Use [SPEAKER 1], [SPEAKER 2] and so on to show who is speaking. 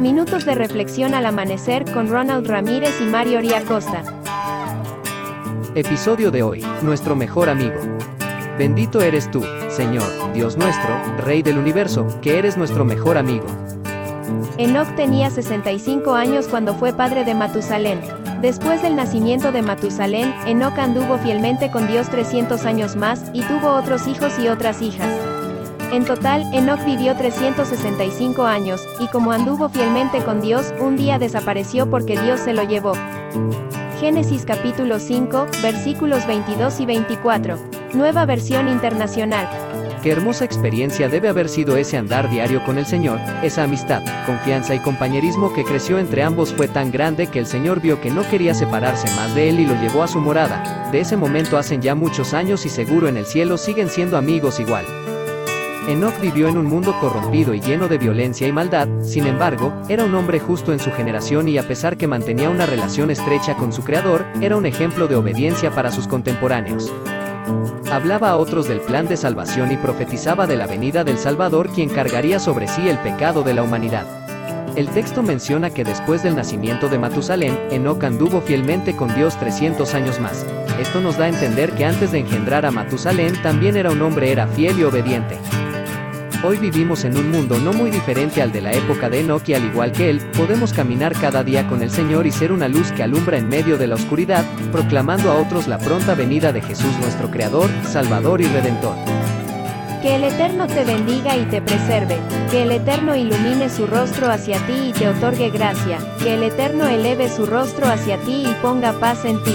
[SPEAKER 1] Minutos de reflexión al amanecer con Ronald Ramírez y Mario Costa.
[SPEAKER 2] Episodio de hoy, nuestro mejor amigo. Bendito eres tú, Señor, Dios nuestro, Rey del universo, que eres nuestro mejor amigo.
[SPEAKER 1] Enoch tenía 65 años cuando fue padre de Matusalén. Después del nacimiento de Matusalén, Enoch anduvo fielmente con Dios 300 años más, y tuvo otros hijos y otras hijas. En total, Enoch vivió 365 años, y como anduvo fielmente con Dios, un día desapareció porque Dios se lo llevó. Génesis capítulo 5, versículos 22 y 24. Nueva versión internacional.
[SPEAKER 2] Qué hermosa experiencia debe haber sido ese andar diario con el Señor, esa amistad, confianza y compañerismo que creció entre ambos fue tan grande que el Señor vio que no quería separarse más de él y lo llevó a su morada. De ese momento hacen ya muchos años y seguro en el cielo siguen siendo amigos igual. Enoch vivió en un mundo corrompido y lleno de violencia y maldad, sin embargo, era un hombre justo en su generación y a pesar que mantenía una relación estrecha con su creador, era un ejemplo de obediencia para sus contemporáneos. Hablaba a otros del plan de salvación y profetizaba de la venida del Salvador quien cargaría sobre sí el pecado de la humanidad. El texto menciona que después del nacimiento de Matusalén, Enoch anduvo fielmente con Dios 300 años más. Esto nos da a entender que antes de engendrar a Matusalén también era un hombre era fiel y obediente. Hoy vivimos en un mundo no muy diferente al de la época de Enoch y al igual que él, podemos caminar cada día con el Señor y ser una luz que alumbra en medio de la oscuridad, proclamando a otros la pronta venida de Jesús nuestro Creador, Salvador y Redentor.
[SPEAKER 1] Que el Eterno te bendiga y te preserve, que el Eterno ilumine su rostro hacia ti y te otorgue gracia, que el Eterno eleve su rostro hacia ti y ponga paz en ti.